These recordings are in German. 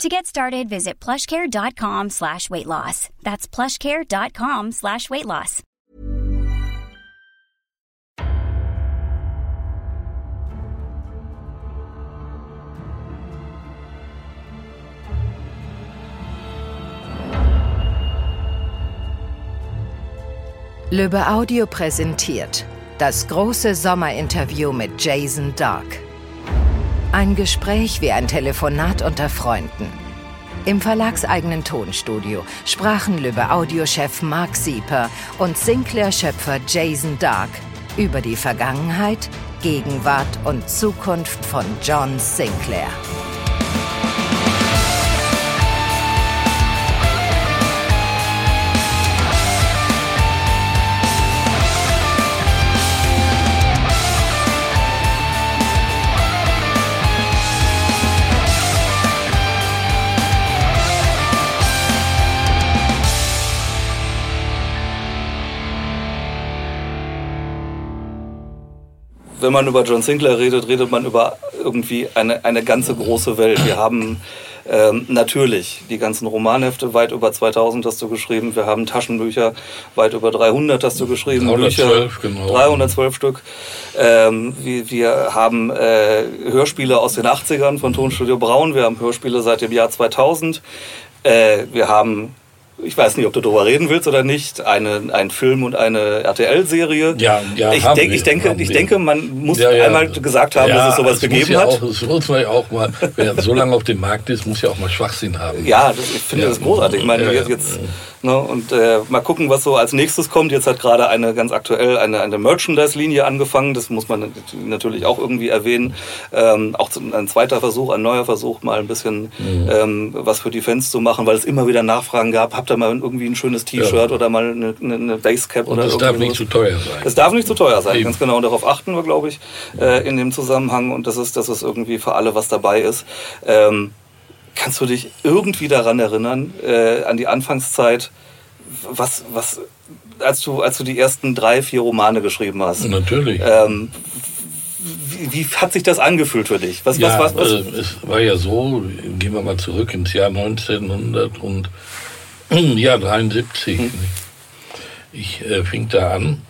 To get started, visit plushcare.com slash weight loss. That's plushcare.com slash weight loss. Löbe Audio präsentiert das große Sommerinterview mit Jason Dark. Ein Gespräch wie ein Telefonat unter Freunden. Im verlagseigenen Tonstudio sprachen Löbe Audiochef Mark Sieper und Sinclair-Schöpfer Jason Dark über die Vergangenheit, Gegenwart und Zukunft von John Sinclair. Wenn man über John Sinclair redet, redet man über irgendwie eine, eine ganze große Welt. Wir haben ähm, natürlich die ganzen Romanhefte, weit über 2000 hast du geschrieben. Wir haben Taschenbücher, weit über 300 hast du geschrieben. 312, Bücher, genau. 312 Stück. Ähm, wir, wir haben äh, Hörspiele aus den 80ern von Tonstudio Braun. Wir haben Hörspiele seit dem Jahr 2000. Äh, wir haben ich weiß nicht, ob du darüber reden willst oder nicht, eine, ein Film und eine RTL-Serie. Ja, ja, ich, denk, ich, denke, ich denke, man muss ja, ja. einmal gesagt haben, dass es sowas gegeben hat. Auch, das muss man ja auch mal, wer so lange auf dem Markt ist, muss ja auch mal Schwachsinn haben. Ja, das, ich finde das großartig. Ich meine, jetzt, jetzt Ne? Und äh, mal gucken, was so als nächstes kommt. Jetzt hat gerade eine ganz aktuell eine, eine Merchandise-Linie angefangen. Das muss man natürlich auch irgendwie erwähnen. Ähm, auch ein zweiter Versuch, ein neuer Versuch, mal ein bisschen mhm. ähm, was für die Fans zu machen, weil es immer wieder Nachfragen gab. Habt ihr mal irgendwie ein schönes T-Shirt ja. oder mal eine, eine, Basecap oder Das darf nicht zu teuer sein. Es darf nicht zu teuer sein, Eben. ganz genau. Und darauf achten wir, glaube ich, äh, in dem Zusammenhang. Und das ist, das ist irgendwie für alle was dabei ist. Ähm, Kannst du dich irgendwie daran erinnern, äh, an die Anfangszeit, was, was, als du, als du die ersten drei, vier Romane geschrieben hast? Natürlich. Ähm, wie, wie, hat sich das angefühlt für dich? Was, ja, was, was, was? Äh, es war ja so, gehen wir mal zurück ins Jahr 1900 und ja, 73. Hm. Ich äh, fing da an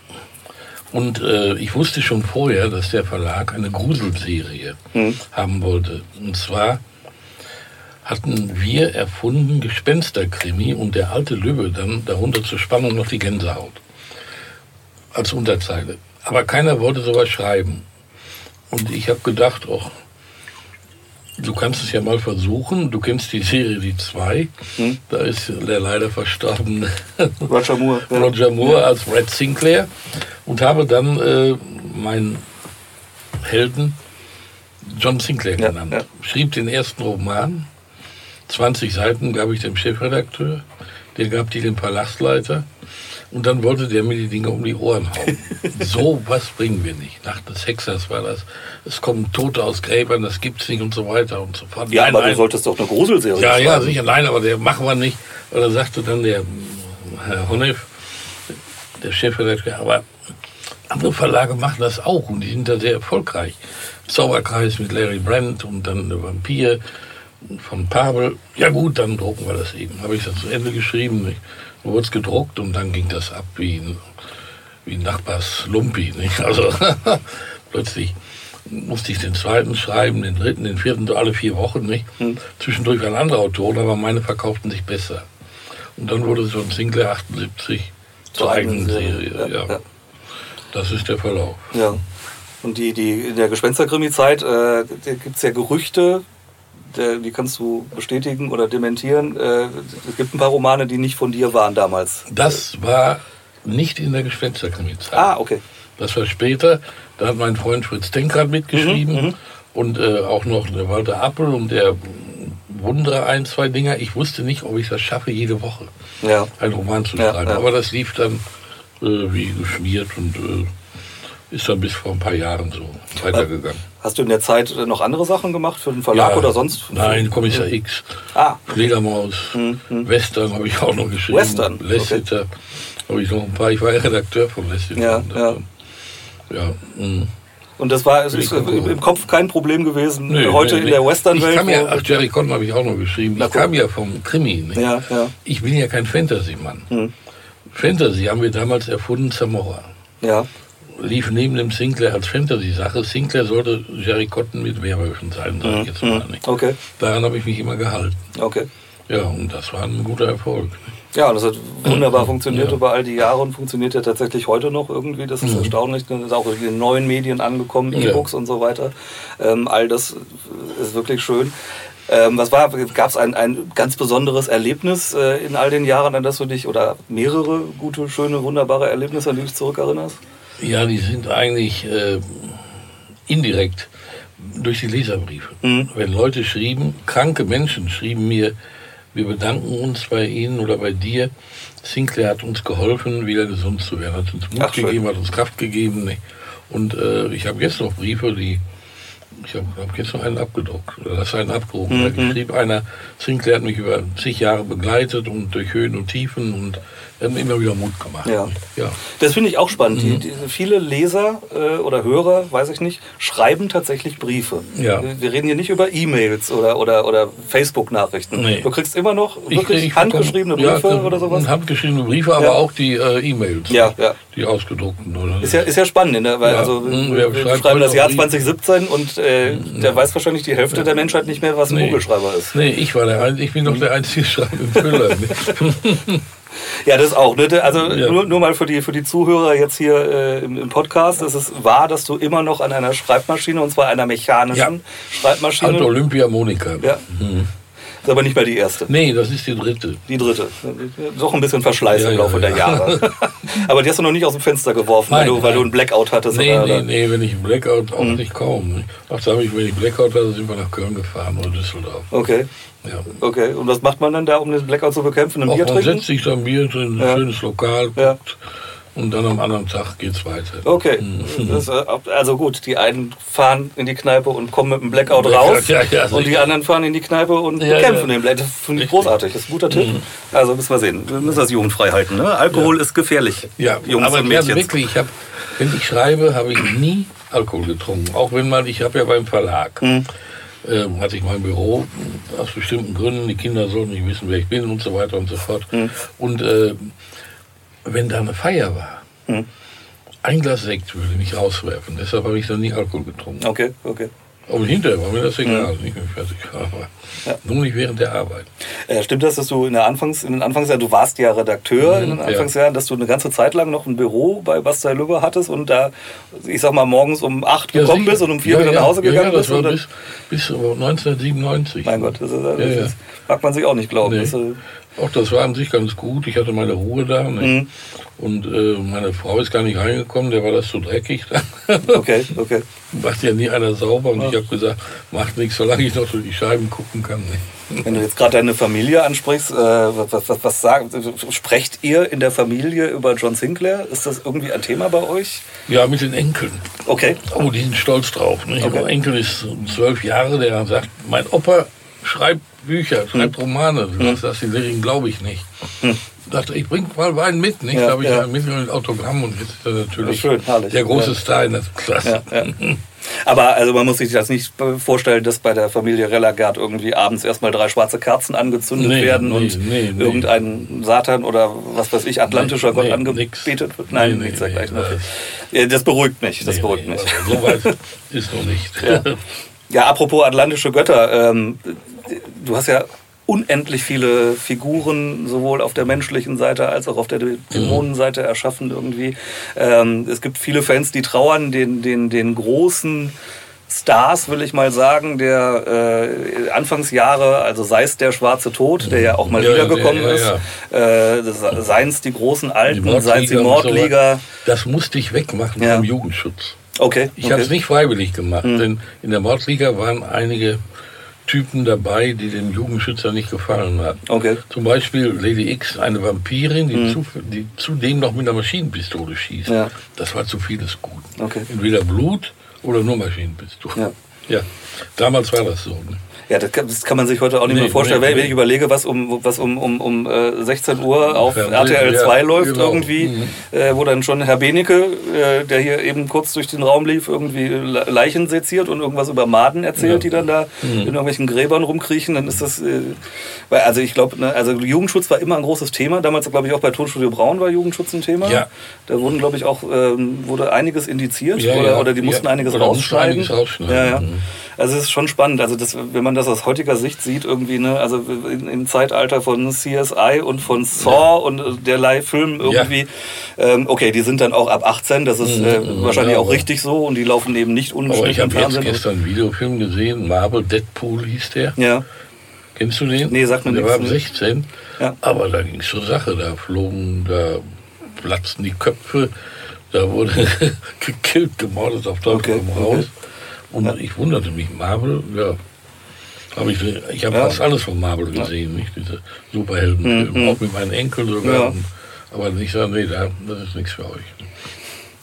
und äh, ich wusste schon vorher, dass der Verlag eine Gruselserie hm. haben wollte. Und zwar hatten wir erfunden Gespensterkrimi und der alte Lübbe dann darunter zur Spannung noch die Gänsehaut als Unterzeile. Aber keiner wollte sowas schreiben. Und ich habe gedacht, ach, du kannst es ja mal versuchen. Du kennst die Serie Die Zwei. Hm? Da ist der leider verstorbene Roger Moore, Roger Moore ja. als Red Sinclair. Und habe dann äh, meinen Helden John Sinclair genannt. Ja. Schrieb den ersten Roman 20 Seiten gab ich dem Chefredakteur, der gab die dem Palastleiter und dann wollte der mir die Dinge um die Ohren hauen. so was bringen wir nicht. Nach des Hexers war das. Es kommen Tote aus Gräbern, das gibt's nicht und so weiter und so fort. Ja, nein, aber nein. du solltest doch eine Gruselserie Ja, schreiben. ja, sicher. Nein, aber der machen wir nicht. Oder sagte dann der Herr Honneff, der Chefredakteur, aber andere Verlage machen das auch und die sind da sehr erfolgreich. Zauberkreis mit Larry Brandt und dann der Vampir von Pavel, ja gut, dann drucken wir das eben. Habe ich das zu Ende geschrieben, nicht? Dann wurde es gedruckt und dann ging das ab wie ein, wie ein Nachbars Lumpi. Nicht? Also plötzlich musste ich den zweiten schreiben, den dritten, den vierten, alle vier Wochen. Nicht? Hm. Zwischendurch waren andere Autoren, aber meine verkauften sich besser. Und dann wurde es von Sinclair 78 zur, eigenen Serie. Serie. Ja, ja. Das ist der Verlauf. Ja. Und die, die, in der Gespensterkrimi-Zeit äh, gibt es ja Gerüchte, die kannst du bestätigen oder dementieren. Äh, es gibt ein paar Romane, die nicht von dir waren damals. Das war nicht in der Gespensterkrimi-Zeit. Ah, okay. Das war später. Da hat mein Freund Fritz Denkrat mitgeschrieben mhm, mhm, und äh, auch noch der Walter Appel und der Wunder ein, zwei Dinger. Ich wusste nicht, ob ich das schaffe, jede Woche ja. einen Roman zu schreiben. Ja, ja. Aber das lief dann äh, wie geschmiert und äh, ist dann bis vor ein paar Jahren so weitergegangen. Hast du in der Zeit noch andere Sachen gemacht für den Verlag Ja. oder sonst? Nein, Kommissar X, Ah, Fledermaus, Hm, Western habe ich auch noch geschrieben. Western, okay. Lassiter habe ich noch ein paar. Ich war ja Redakteur von Lassiter. Ja, Und, ja. äh, ja. mh. und das war es ist im Kopf kein Problem gewesen. Nee, Heute nee, in der Western-Welt. Ja, ach, Jerry Cotton habe ich auch noch geschrieben. Na, Ich kam ja vom Krimi. Nicht? ja, ja, Ich bin ja kein Fantasy-Mann. Hm. Fantasy haben wir damals erfunden, Zamora. ja. Lief neben dem Sinclair als Fantasy-Sache. Sinclair sollte Jerry Cotton mit Werwölfen sein, sage ich jetzt mal. Nicht? Okay, Daran habe ich mich immer gehalten. okay. Ja, und das war ein guter Erfolg. Ja, und das hat wunderbar funktioniert Ja. über all die Jahre und funktioniert ja tatsächlich heute noch irgendwie. Das ist erstaunlich. Das ist auch in den neuen Medien angekommen, Mhm. Ja. E-Books und so weiter. Ähm, all das ist wirklich schön. Ähm, was war, gab es ein, ein ganz besonderes Erlebnis äh, in all den Jahren, an das du dich, oder mehrere gute, schöne, wunderbare Erlebnisse, an die du dich zurückerinnerst? Ja, die sind eigentlich äh, indirekt durch die Leserbriefe. Mhm. Wenn Leute schrieben, kranke Menschen schrieben mir, wir bedanken uns bei Ihnen oder bei dir. Sinclair hat uns geholfen, wieder gesund zu werden, hat uns Mut Ach, schön. gegeben, hat uns Kraft gegeben. Und äh, ich habe jetzt noch Briefe, die ich habe hab jetzt noch einen abgedruckt. Oder das ist einen abgehoben. Mhm. Da schrieb einer, Sinclair hat mich über zig Jahre begleitet und durch Höhen und Tiefen und hat mir immer wieder Mut gemacht. Ja. ja. Das finde ich auch spannend. Mhm. Die, die, viele Leser äh, oder Hörer, weiß ich nicht, schreiben tatsächlich Briefe. Ja. Wir, reden hier nicht über E-Mails oder, oder, oder Facebook-Nachrichten. Nee. Du kriegst immer noch wirklich krieg- handgeschriebene bekomme- Briefe ja, oder sowas? Handgeschriebene Briefe, aber Ja. auch die äh, E-Mails. Ja, ja. Die ausgedruckten. Oder? Ist ja, ist ja spannend, ne? weil also, Hm, wir, wir schreiben das Jahr auch Briefe? 2017 und äh, der weiß wahrscheinlich die Hälfte der Menschheit nicht mehr, was ein Nee. Kugelschreiber ist. Nee, ich war der Ein- ich bin doch der einzige Schreiber im Füller. Ja, das auch. Ne? Also Ja. nur, nur mal für die, für die Zuhörer jetzt hier äh, im, im Podcast. Es ist wahr, dass du immer noch an einer Schreibmaschine, und zwar einer mechanischen Ja. Schreibmaschine. Alte Olympia Monika. Ja. Ist aber nicht mehr die erste. Nee, das ist die dritte. Die dritte. Doch ein bisschen Verschleiß Ja, im ja, Laufe ja. der Jahre. aber die hast du noch nicht aus dem Fenster geworfen, weil, Nein, du, weil du einen Blackout hattest. Nee, oder, nee, nee, wenn ich einen Blackout, auch Mhm. nicht kaum. Ach, da habe ich, wenn ich Blackout hatte, sind wir nach Köln gefahren oder Düsseldorf. Okay, Ja. okay. Und was macht man dann da, um den Blackout zu bekämpfen? Ein Auch Bier man trinken? setzt sich da ein Bier drin, ein Ja. schönes Lokal, Ja. Und dann am anderen Tag geht's weiter. Okay. Mhm. Äh, also gut, die einen fahren in die Kneipe und kommen mit dem Blackout Blackout, raus. ja, ja, und die anderen fahren in die Kneipe und Ja, bekämpfen den Blackout. Das finde ich. Mhm. großartig. Das ist ein guter Tipp. Also müssen wir sehen. Wir müssen das jugendfrei halten. Ne? Alkohol ist gefährlich. Ja, Jungs aber und Mädchen. wirklich, ich hab, wenn ich schreibe, habe ich nie Alkohol getrunken. Auch wenn man, ich habe ja beim Verlag, Mhm. ähm, hatte ich mein Büro, aus bestimmten Gründen, die Kinder sollten nicht wissen, wer ich bin und so weiter und so fort. Mhm. Und äh, wenn da eine Feier war, Mhm. ein Glas Sekt würde mich rauswerfen. Deshalb habe ich dann nie Alkohol getrunken. Okay, okay. Und hinterher war mir das egal, nicht mehr fertig war. Aber Mhm. Ja. nur nicht während der Arbeit. Äh, stimmt das, dass du in, der Anfangs, in den Anfangsjahren, du warst ja Redakteur in den Mhm, ja. Anfangsjahren, dass du eine ganze Zeit lang noch ein Büro bei Bastei Lübbe hattest und da, ich sag mal, morgens um acht Ja, gekommen sicher. bist und um vier ja, wieder ja, nach Hause gegangen ja, das bist? war bis, bis 1997. mein Gott, das, ist, das, ist, mag man sich auch nicht glauben. Nee. Das, äh, Auch das war an sich ganz gut. Ich hatte meine Ruhe da. Ne? Mhm. Und äh, meine Frau ist gar nicht reingekommen, der war das zu dreckig. okay, okay. Macht ja nie einer sauber. Und ich habe gesagt, macht nichts, solange ich noch durch die Scheiben gucken kann. Ne? Wenn du jetzt gerade deine Familie ansprichst, äh, was, was, was, sagt, sprecht ihr in der Familie über John Sinclair? Ist das irgendwie ein Thema bei euch? Ja, mit den Enkeln. Okay. Oh, die sind stolz drauf. Ne? Okay. Mein Enkel ist zwölf Jahre, der sagt, mein Opa schreibt Bücher, schreibt Hm. Romane. Das, das die Lehrerin glaube ich nicht. Dachte, ich bring mal Wein mit, nicht? Ja, da habe ich ja. ja. mit Autogramm und jetzt natürlich Schön, herrlich. der große Ja. Star in der Klasse. Ja, ja. Aber also man muss sich das nicht vorstellen, dass bei der Familie Relagard irgendwie abends erstmal drei schwarze Kerzen angezündet Nee, werden nee, und nee, irgendein Satan oder was weiß ich, atlantischer Gott angebetet wird. Nein, nichts dergleichen. Ja, Das beruhigt mich, das beruhigt mich. also So weit ist noch nicht. Ja. Ja, apropos atlantische Götter, ähm, du hast ja unendlich viele Figuren sowohl auf der menschlichen Seite als auch auf der Dämonenseite erschaffen irgendwie. Ähm, es gibt viele Fans, die trauern den, den, den großen Stars, will ich mal sagen, der äh, Anfangsjahre, also sei es der Schwarze Tod, der ja auch mal Ja, wiedergekommen ja, ja, ist, äh, seien es die großen Alten, seien es die so Mordliga. weiter. Das musste ich wegmachen vom Jugendschutz. Okay. Ich okay. habe es nicht freiwillig gemacht, Mhm. denn in der Mordliga waren einige Typen dabei, die dem Jugendschützer nicht gefallen hat. Okay. Zum Beispiel Lady X, eine Vampirin, die, zu, die zudem noch mit einer Maschinenpistole schießt. Ja. Das war zu vieles Gut. Okay. Entweder Blut oder nur Maschinenpistole. Ja. ja. Damals war das so. Ne? Ja, das kann, das kann man sich heute auch nicht Nee, mehr vorstellen. nee, wenn, nee. ich überlege, was um, was um, um, um äh, 16 Uhr auf Fernsehen, RTL 2 ja, läuft genau. irgendwie, Mhm. äh, wo dann schon Herr Benecke, äh, der hier eben kurz durch den Raum lief, irgendwie Le- Leichen seziert und irgendwas über Maden erzählt, Ja. die dann da Mhm. in irgendwelchen Gräbern rumkriechen, dann ist das, äh, weil, also ich glaube, ne, also Jugendschutz war immer ein großes Thema. Damals, glaube ich, auch bei Tonstudio Braun war Jugendschutz ein Thema. Ja. Da wurden, glaube ich, auch, ähm, wurde einiges indiziert Ja, oder, ja. oder die mussten Ja. einiges Oder rausschneiden. einiges rausschneiden. Ja, ja. Mhm. Also es ist schon spannend, also das, wenn man das aus heutiger Sicht sieht, irgendwie, ne, also in, im Zeitalter von CSI und von Saw und äh, derlei Filmen irgendwie, ähm, okay, die sind dann auch ab 18, das ist äh, Mhm, wahrscheinlich ja, auch richtig so und die laufen eben nicht Aber ich ungeschnitten habe jetzt gestern einen Videofilm gesehen, Marvel Deadpool hieß der. Ja, Kennst du den? Nee, sagt mir Der nichts, war ab nee. 16. Ja. Aber da ging es zur Sache. Da flogen, da platzten die Köpfe, da wurde gekillt, gemordet auf Teufel Okay, raus. okay. Und ich wunderte mich, Marvel, ja. Hab ich ich habe Ja. fast alles von Marvel gesehen, nicht? Diese Superheldenfilme, Mhm. auch mit meinen Enkeln sogar. Ja. Aber nicht sagen, nee, da- das ist nichts für euch.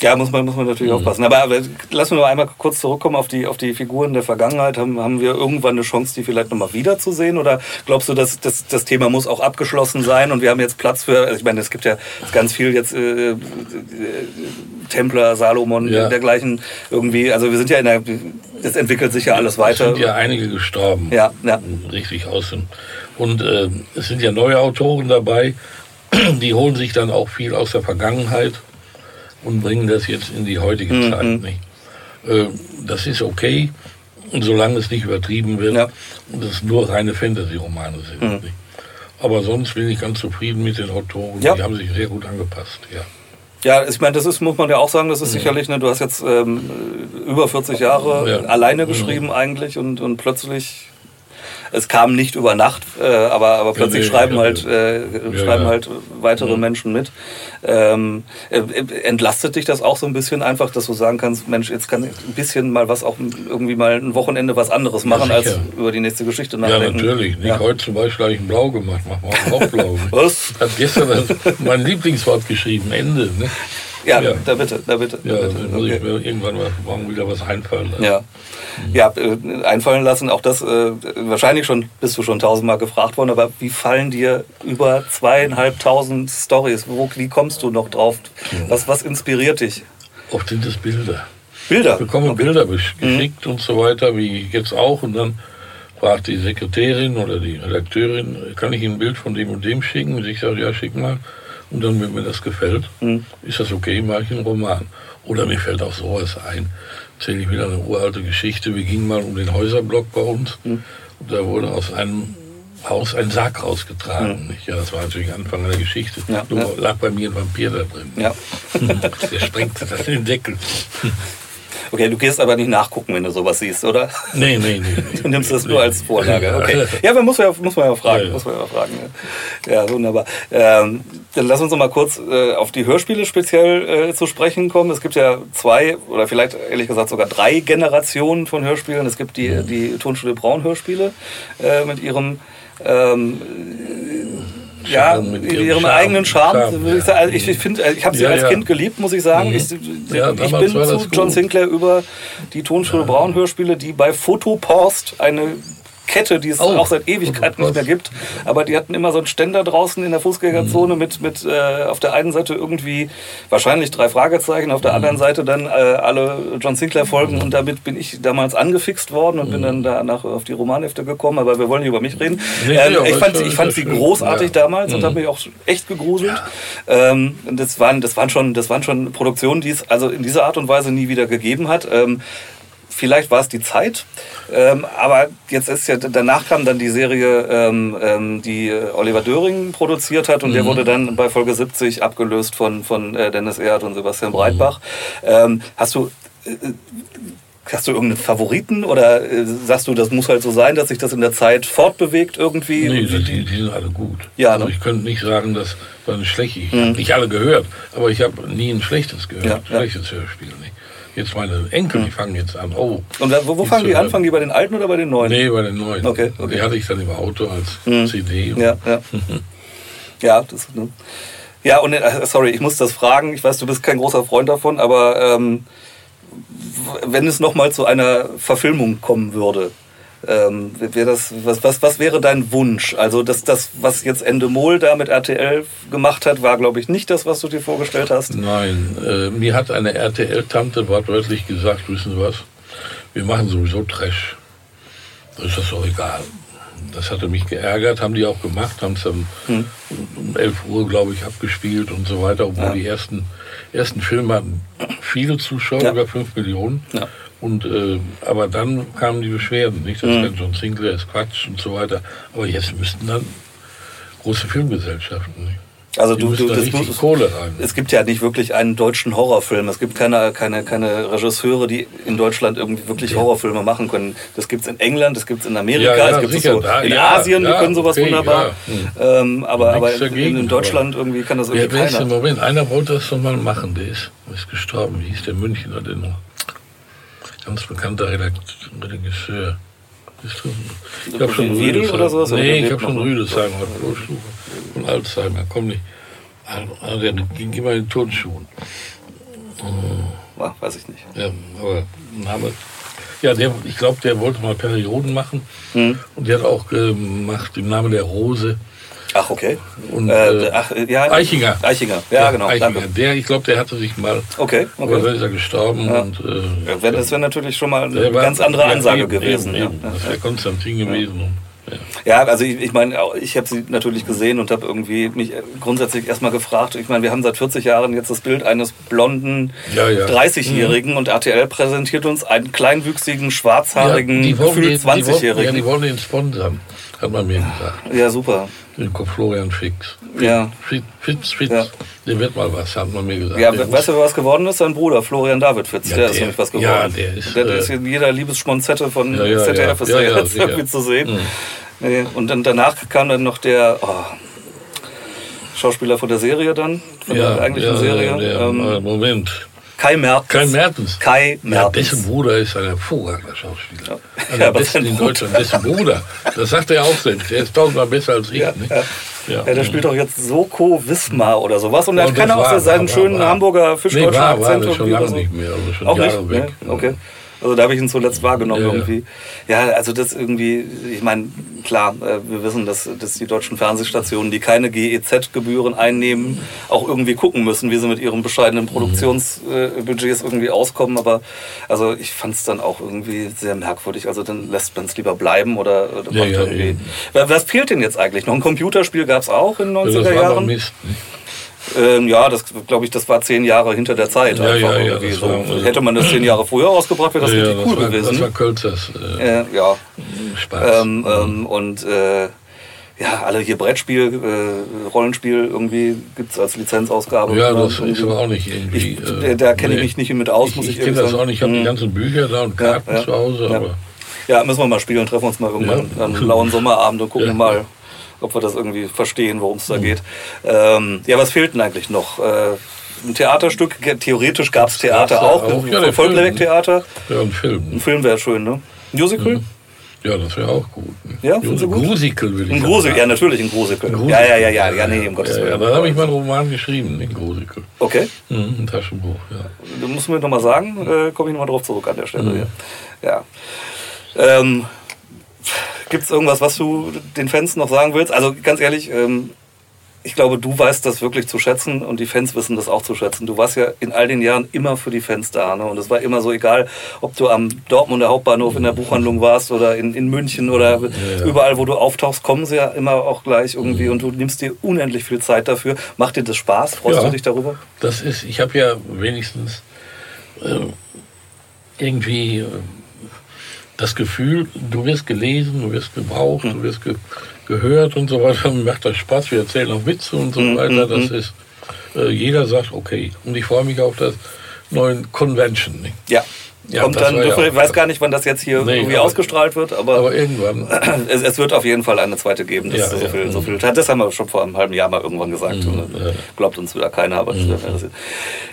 Ja muss, man, muss man Mhm. natürlich aufpassen. Aber, aber lassen wir noch einmal kurz zurückkommen auf die, auf die Figuren der Vergangenheit. Haben, haben wir irgendwann eine Chance, die vielleicht nochmal wiederzusehen? Oder glaubst du, dass das, das Thema muss auch abgeschlossen sein und wir haben jetzt Platz für, also ich meine, es gibt ja ganz viel jetzt äh, äh, Templer, Salomon, Ja. dergleichen irgendwie. Also wir sind ja in der, es entwickelt sich ja alles Es weiter. sind ja einige gestorben. Ja, ja. Richtig aus. Und, und äh, es sind ja neue Autoren dabei, die holen sich dann auch viel aus der Vergangenheit und bringen das jetzt in die heutige Mhm. Zeit. Nicht? Äh, das ist okay, solange es nicht übertrieben wird Ja. Mhm. und es nur reine Fantasy-Romane sind. Nicht? Aber sonst bin ich ganz zufrieden mit den Autoren. Ja. Die haben sich sehr gut angepasst. Ja. Ja, ich meine, das ist, muss man ja auch sagen, das ist sicherlich, ne, du hast jetzt ähm, über 40 Jahre Ja. alleine geschrieben eigentlich und, und plötzlich, es kam nicht über Nacht, äh, aber, aber plötzlich nee, schreiben ja, halt, äh, schreiben ja. halt weitere Menschen mit. Ähm, äh, entlastet dich das auch so ein bisschen einfach, dass du sagen kannst, Mensch, jetzt kann ich ein bisschen mal was auch irgendwie mal ein Wochenende was anderes machen, als über die nächste Geschichte ja, nachdenken. natürlich. Nicht Ja. heute zum Beispiel habe ich ein Blau gemacht, mach morgen auch Blau. Was? Ich habe gestern mein Lieblingswort geschrieben, Ende. Ne? Ja, Ja. da bitte, da bitte. Ja, da bitte. muss ich Okay. mir irgendwann mal morgen wieder was einfallen lassen. Ja. Ja, äh, einfallen lassen, auch das, äh, wahrscheinlich schon, bist du schon tausendmal gefragt worden, aber wie fallen dir über zweieinhalbtausend Stories? Wo, wie kommst du noch drauf? Was, was inspiriert dich? Oft sind es Bilder. Bilder. Ich bekomme Okay. Bilder besch- geschickt und so weiter, wie jetzt auch. Und dann fragt die Sekretärin oder die Redakteurin, kann ich Ihnen ein Bild von dem und dem schicken? Und ich sage, ja, schick mal. Und dann, wenn mir das gefällt, Mhm. ist das okay, mache ich einen Roman. Oder mir fällt auch sowas ein. Erzähle ich wieder eine uralte Geschichte. Wir gingen mal um den Häuserblock bei uns. Mhm. Und da wurde aus einem Haus ein Sarg rausgetragen. nicht? Ja, das war natürlich Anfang der Geschichte. Mhm. Ja, Nur ja. lag bei mir ein Vampir da drin. Ja. Der sprengte das in den Deckel. Okay, du gehst aber nicht nachgucken, wenn du sowas siehst, oder? Nee, nee, nee. Du nimmst das nur als Vorlage. Ja. Okay. Ja, man muss, ja, muss man ja fragen. Ja, ja. Muss man ja fragen. Ja, wunderbar. Ähm, dann lass uns noch mal kurz äh, auf die Hörspiele speziell äh, zu sprechen kommen. Es gibt ja zwei oder vielleicht ehrlich gesagt sogar drei Generationen von Hörspielen. Es gibt die, die Tonstudio Braun Hörspiele äh, mit ihrem ähm, Charme, ihrem ihrem Charme. eigenen Charme. Charme, ich, ja. sagen. Also ich, ich finde, ich habe sie Ja, als ja. Kind geliebt, muss ich sagen. Mhm. Ich, Ja, ich bin zu John. Sinclair über die Tonstudio Braun Hörspiele, die bei Fotopost eine Kette, die es Oh, auch seit Ewigkeiten nicht mehr gibt. Aber die hatten immer so einen Ständer draußen in der Fußgängerzone Mhm. mit, mit äh, auf der einen Seite irgendwie wahrscheinlich drei Fragezeichen, auf der Mhm. anderen Seite dann äh, alle John Sinclair-Folgen. Und damit bin ich damals angefixt worden und bin dann danach auf die Romanhefte gekommen. Aber wir wollen nicht über mich reden. Ähm, ich fand, ich fand sie großartig Ja. damals und Mhm. habe mich auch echt gegruselt. Ähm, das, waren, das, waren schon, das waren schon Produktionen, die es also in dieser Art und Weise nie wieder gegeben hat. Ähm, Vielleicht war es die Zeit, ähm, aber jetzt ist ja danach kam dann die Serie, ähm, ähm, die äh, Oliver Döring produziert hat und der wurde dann bei Folge 70 abgelöst von, von äh, Dennis Erd und Sebastian Breitbach. Ähm, hast du äh, Hast du irgendeinen Favoriten oder äh, sagst du, das muss halt so sein, dass sich das in der Zeit fortbewegt irgendwie? Nee, die, die, sind alle gut. Ja, also ne? ich könnte nicht sagen, das war ein schlechtes. Ich habe nicht alle gehört, aber ich habe nie ein schlechtes gehört. Ja, ja. Schlechtes Hörspiel nicht. Jetzt meine Enkel, die fangen jetzt an. Oh. Und wo, wo fangen die an? Fangen die bei den alten oder bei den neuen? Nee, bei den neuen. Okay, okay. Die hatte ich dann im Auto als CD. Ja, ja. ja, das, ne? ja, und äh, sorry, ich muss das fragen. Ich weiß, du bist kein großer Freund davon, aber ähm, wenn es nochmal zu einer Verfilmung kommen würde, ähm, das, was, was, was wäre dein Wunsch? Also das, das, was jetzt Endemol da mit RTL gemacht hat, war, glaube ich, nicht das, was du dir vorgestellt hast. Nein, äh, mir hat eine RTL-Tante wortwörtlich gesagt, wissen Sie was, wir machen sowieso Trash. Da ist das doch egal. Das hatte mich geärgert, haben die auch gemacht, haben es dann um 11 Uhr, glaube ich, abgespielt und so weiter, obwohl Ja. die ersten, ersten Filme hatten viele Zuschauer, Ja. über 5 Millionen. Ja. Und, äh, aber dann kamen die Beschwerden, nicht? Das Mhm. John Sinclair ist Quatsch und so weiter. Aber jetzt müssten dann große Filmgesellschaften, nicht? Also Die du, du, da das, muss- Kohle rein. es gibt ja nicht wirklich einen deutschen Horrorfilm. Es gibt keine, keine, keine Regisseure, die in Deutschland irgendwie wirklich Horrorfilme machen können. Das gibt es in England, das gibt es in Amerika, Ja, ja, es gibt es so in ja, Asien, die ja, können sowas okay, wunderbar. ja, Ähm, aber aber dagegen, in Deutschland irgendwie kann das irgendwie im keiner. Moment? Einer wollte das doch mal machen, der ist, ist gestorben. Wie hieß der Münchner denn noch? Ganz bekannter Regisseur. Ich habe schon Rüdesheim. oder sowas? Nee, ich habe schon? Rüdesheim. Von Alzheimer, komm nicht. Ah, Der ging immer in Turnschuhen. Ah, weiß ich nicht. Ja, aber Name. Ja, der, ich glaube, der wollte mal Perioden machen. Hm. Und der hat auch gemacht im Namen der Rose. Ach, okay. Und, äh, äh, ach, ja, Eichinger. Eichinger, ja, genau. Eichinger. Danke. Der, ich glaube, der hatte sich mal, Okay, aber dann okay. ist er gestorben. Ja. Und, äh, Ja, Das wäre natürlich schon mal eine ganz andere ja, Ansage eben, gewesen. Eben, ja. Das wäre Konstantin gewesen. Ja. Ja, also ich, ich meine, ich habe sie natürlich gesehen und habe irgendwie mich grundsätzlich erstmal gefragt. Ich meine, wir haben seit 40 Jahren jetzt das Bild eines blonden Ja, ja. 30-Jährigen und RTL präsentiert uns einen kleinwüchsigen, schwarzhaarigen, wollen gefühlt den- die wollen- Ja, die 20-Jährigen. wollen den sponsern, hat man mir gesagt. Ja, super. Den kommt Florian Fix. Ja. Fitz, Fitz, Fitz. Ja. der wird mal was, hat man mir gesagt. Ja, Der weißt du, wer was geworden ist? Sein Bruder, Florian David Fitz. Ja, der, ist der- nämlich was geworden. ja, der ist, Der äh, ist in jeder Liebesschmonzette von Ja, ja, ZDF ist Ja, ja, jetzt irgendwie zu sehen. Mhm. Nee, und dann danach kam dann noch der oh, Schauspieler von der Serie dann, von ja, der eigentlichen Serie. Der, ähm, äh, Moment. Kai Mertens. Kai Mertens. Kai Ja, Mertens. dessen Bruder ist ein hervorragender Schauspieler. Ja, Einer der aber besten in Deutschland, dessen Bruder. Das sagt er auch selbst. Er ist tausendmal besser als ich. Ja, nicht? ja. Ja. Ja, der spielt doch jetzt Soko Wismar oder sowas. Und er hat keiner auch war- seinen war- schönen war- Hamburger Nee, fischdeutschen war, war Akzent das schon lange so. nicht mehr. Also schon Auch Jahre nicht? weg. Ne? Okay. Also da habe ich ihn zuletzt wahrgenommen Ja, ja. irgendwie. Ja, also das irgendwie, ich meine, klar, äh, wir wissen, dass, dass die deutschen Fernsehstationen, die keine GEZ-Gebühren einnehmen, auch irgendwie gucken müssen, wie sie mit ihren bescheidenen Produktionsbudgets irgendwie auskommen. Aber also ich fand es dann auch irgendwie sehr merkwürdig. Also dann lässt man es lieber bleiben oder, oder Ja, macht ja, irgendwie. Was fehlt denn jetzt eigentlich? Noch ein Computerspiel gab es auch in den Ja, 90er das war aber Jahren? Mist. Nicht? Ähm, ja, das glaube ich, das war zehn Jahre hinter der Zeit. Ja, einfach ja, ja, so. war- also- Hätte man das zehn Jahre früher ausgebracht, wäre das ja, richtig cool war, gewesen. Das war Kölzers äh, äh, ja. Spaß. Ähm, ähm, und äh, ja, alle hier Brettspiel, äh, Rollenspiel irgendwie gibt es als Lizenzausgabe. ja, das ist aber auch nicht irgendwie. Ich, äh, da kenne ich nee. mich nicht mit aus, muss ich, Ich, ich ehrlich kenne das auch nicht. Ich habe die Mhm. ganzen Bücher da und Karten zu Hause, ja. aber Ja, müssen wir mal spielen, treffen uns mal irgendwann Ja. an einem lauen Sommerabend und gucken mal, ob wir das irgendwie verstehen, worum es Mhm. da geht. Ähm, ja, was fehlt denn eigentlich noch? Äh, ein Theaterstück, theoretisch gab es Theater auch, auch. ein Ja, der Vollplayback-Theater. ja, ein Film. Ein Film wäre schön, ne? Musical? Ja, das wäre auch gut. Ja, Ein findest du gut? Grusikel würde ich Ein. Grusel, ja, natürlich ein Grusikel. Ein Grusikel. Ja, ja, ja, ja, ja, nee, um Gottes ja, ja, Willen. Dann habe ich mal einen Roman geschrieben, den Grusikel. Okay, Mhm, ein Taschenbuch, ja. du musst mir nochmal sagen, äh, komme ich nochmal drauf zurück an der Stelle. Mhm. Ja. ja. Ähm, Gibt es irgendwas, was du den Fans noch sagen willst? Also ganz ehrlich, ähm, ich glaube, du weißt das wirklich zu schätzen und die Fans wissen das auch zu schätzen. Du warst ja in all den Jahren immer für die Fans da. Ne? Und es war immer so egal, ob du am Dortmunder Hauptbahnhof in der Buchhandlung warst oder in, in München oder ja. überall, wo du auftauchst, kommen sie ja immer auch gleich irgendwie und du nimmst dir unendlich viel Zeit dafür. Macht dir das Spaß? Freust Ja. du dich darüber? Das ist, ich habe ja wenigstens äh, irgendwie äh, das Gefühl, du wirst gelesen, du wirst gebraucht, Hm. du wirst ge gehört und so weiter. Mir macht das Spaß, wir erzählen auch Witze und so Mhm, weiter. mhm, Das ist, äh, jeder sagt, okay. Und ich freue mich auf das neue Convention. Nicht? Ja. Ja, kommt dann, ja ich weiß gar nicht, wann das jetzt hier Nee, irgendwie aber- ausgestrahlt wird, aber, Aber irgendwann. es, es wird auf jeden Fall eine zweite geben. Das Ja, so viel, so viel. Das haben wir schon vor einem halben Jahr mal irgendwann gesagt. Äh, Glaubt uns wieder keiner, aber das, das,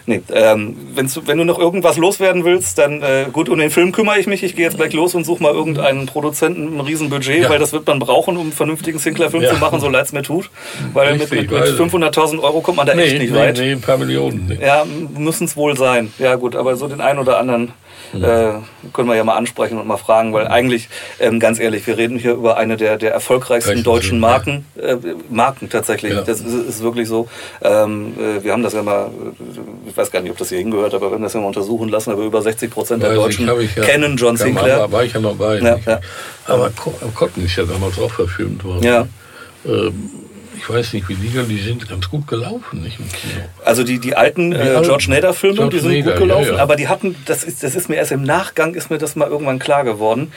nee, ähm, wenn du noch irgendwas loswerden willst, dann äh, gut, um den Film kümmere ich mich. Ich gehe jetzt gleich los und suche mal irgendeinen Produzenten ein Riesenbudget, weil das wird man brauchen, um einen vernünftigen Sinclair-Film zu machen, so leid es mir tut. Weil mit, Richtig, mit, mit weil- 500.000 Euro kommt man da echt Nee, nicht nee, weit. nee, ein paar Millionen. Ja, müssen es wohl sein. Ja gut, aber so den einen oder anderen äh, können wir ja mal ansprechen und mal fragen, weil eigentlich, ähm, ganz ehrlich, wir reden hier über eine der, der erfolgreichsten deutschen. Marken, äh, Marken tatsächlich. Ja. Das ist, ist wirklich so. Ähm, äh, wir haben das ja mal, äh, ich weiß gar nicht, ob das hier hingehört, aber wir haben das ja mal untersuchen lassen, aber über 60 Prozent der ich, Deutschen hab ich ja- kennen John Sinclair. Da war ich ja noch bei. Aber Co- Cotton ist ja damals auch verfilmt worden. Ja. Ähm, ich weiß nicht, wie die, die sind ganz gut gelaufen, nicht im Kino. Also die, die alten äh, George Nader-Filme, die sind Nader, gut gelaufen, ja, ja. aber die hatten, das ist, das ist mir erst im Nachgang, ist mir das mal irgendwann klar geworden,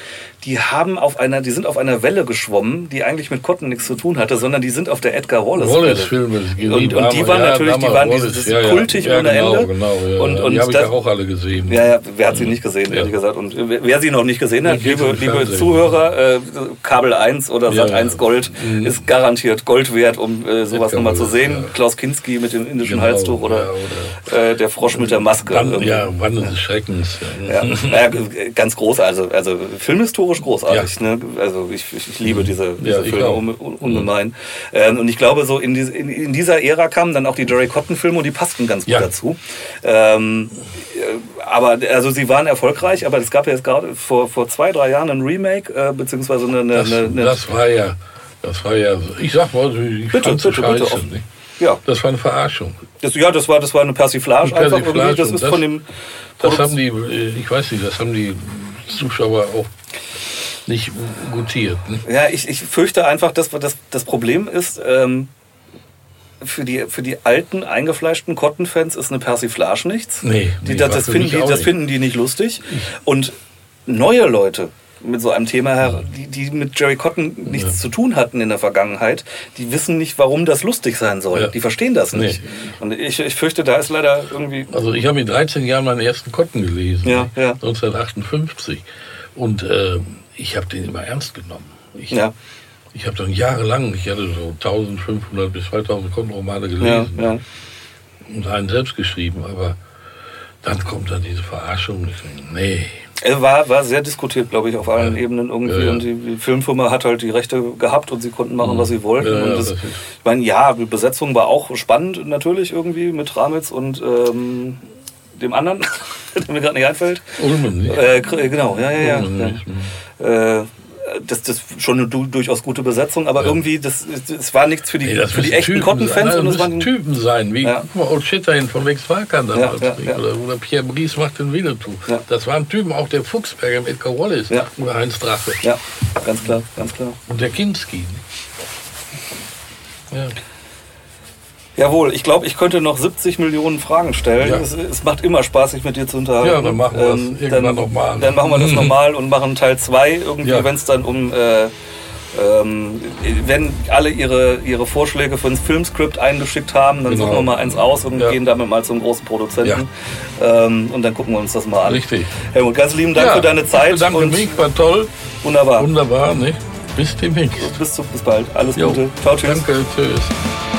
die haben auf einer, die sind auf einer Welle geschwommen, die eigentlich mit Cotton nichts zu tun hatte, sondern die sind auf der Edgar Wallace. Wallace-Filme. Und, und die waren natürlich, die waren dieses ja, ja. kultig ja, ohne genau, Ende. Genau, ja, und, ja. und die habe ich ja auch alle gesehen. ja, ja, wer hat sie nicht gesehen, Ja. ehrlich gesagt. Und wer, sie noch nicht gesehen hat, liebe, liebe. Zuhörer, äh, Kabel 1 oder Ja, Sat 1 ja. Gold Mhm. ist garantiert Gold wert, um äh, sowas nochmal zu sehen. ja. Klaus Kinski mit dem indischen Genau, Halstuch oder, ja, Äh, der Frosch mit der Maske. Wann, Irgendwie. ja, Wann des Schreckens. Ja, naja, ganz groß, also, also filmhistorisch großartig. Ne? Also ich, ich, ich liebe diese, diese ich Filme un, un, ungemein. Ähm, und ich glaube, so in, diese, in, in dieser Ära kamen dann auch die Jerry Cotton-Filme und die passten ganz gut dazu. Ähm, äh, aber also sie waren erfolgreich, aber es gab ja jetzt gerade vor, vor zwei, drei Jahren ein Remake, äh, beziehungsweise eine, eine, Das, eine, eine das war ja, das war ja, ich sag mal, ich Bitte, bitte, bitte, scheiße. offen. nicht? ja, Das war eine Verarschung. das, ja, das war, das war eine Persiflage Eine einfach Persiflage irgendwie. Das ist das- von dem Das Produkt- haben die, äh, ich weiß nicht, das haben die Zuschauer auch nicht gutiert. Ne? Ja, ich, ich fürchte einfach, dass das, das Problem ist, ähm, für, die, für die alten, eingefleischten Cotton-Fans ist eine Persiflage nichts. Nee, die, nee, das, das, finden die, das finden die nicht lustig. Und neue Leute mit so einem Thema her, die, die mit Jerry Cotton nichts zu tun hatten in der Vergangenheit, die wissen nicht, warum das lustig sein soll. Ja. Die verstehen das nicht. Nee. Und ich, ich fürchte, da ist leider irgendwie. Also ich habe mit 13 Jahren meinen ersten Cotton gelesen, Ja, ja. 1958. Und äh, ich habe den immer ernst genommen. Ich, Ja, ich habe dann jahrelang, ich hatte so 1500 bis 2000 Cotton-Romane ja, gelesen ja. und einen selbst geschrieben, aber dann kommt dann diese Verarschung. Ich denke, nee, war, war sehr diskutiert, glaube ich, auf allen Ja. Ebenen irgendwie. Ja, ja. Und die, die Filmfirma hat halt die Rechte gehabt und sie konnten machen, was sie wollten. Das, ich meine, ja, die Besetzung war auch spannend natürlich irgendwie mit Ramitz und ähm, dem anderen, der mir gerade nicht einfällt. Ulmen nicht. Äh, Kr- genau, ja, ja, ja. Nicht. Äh, das, das schon eine du, durchaus gute Besetzung, aber irgendwie, das, das war nichts für die, das für die echten Typen Cotton-Fans. sein. Und Das müssen Typen sein, wie Ja. guck mal, Old Shatterhand von Wex Walkern damals. Ja, ja, ja. Oder, oder Pierre Brice macht den Winnetou. Ja. Das waren Typen, auch der Fuchsberger mit Edgar Wallace Ja. oder Heinz Drache. Ja, ganz klar, ganz klar. Und der Kinski. Ja. Jawohl, ich glaube, ich könnte noch 70 Millionen Fragen stellen. Ja. Es, es macht immer Spaß, sich mit dir zu unterhalten. Ja, dann machen wir das irgendwann dann, noch mal. Dann machen wir das nochmal und machen Teil 2 irgendwie, Ja. wenn es dann um... Äh, ähm, wenn alle ihre, ihre Vorschläge für ein Filmskript eingeschickt haben, dann Genau. suchen wir mal eins aus und Ja. gehen damit mal zum großen Produzenten. Ähm, und dann gucken wir uns das mal an. Richtig. Helmut, ganz lieben Dank ja, für deine Zeit. Und mich, war toll. Wunderbar. Wunderbar, nicht? Bis demnächst. Bis, zu, bis bald. Alles Jo. Gute. Ciao, tschüss. Danke, tschüss.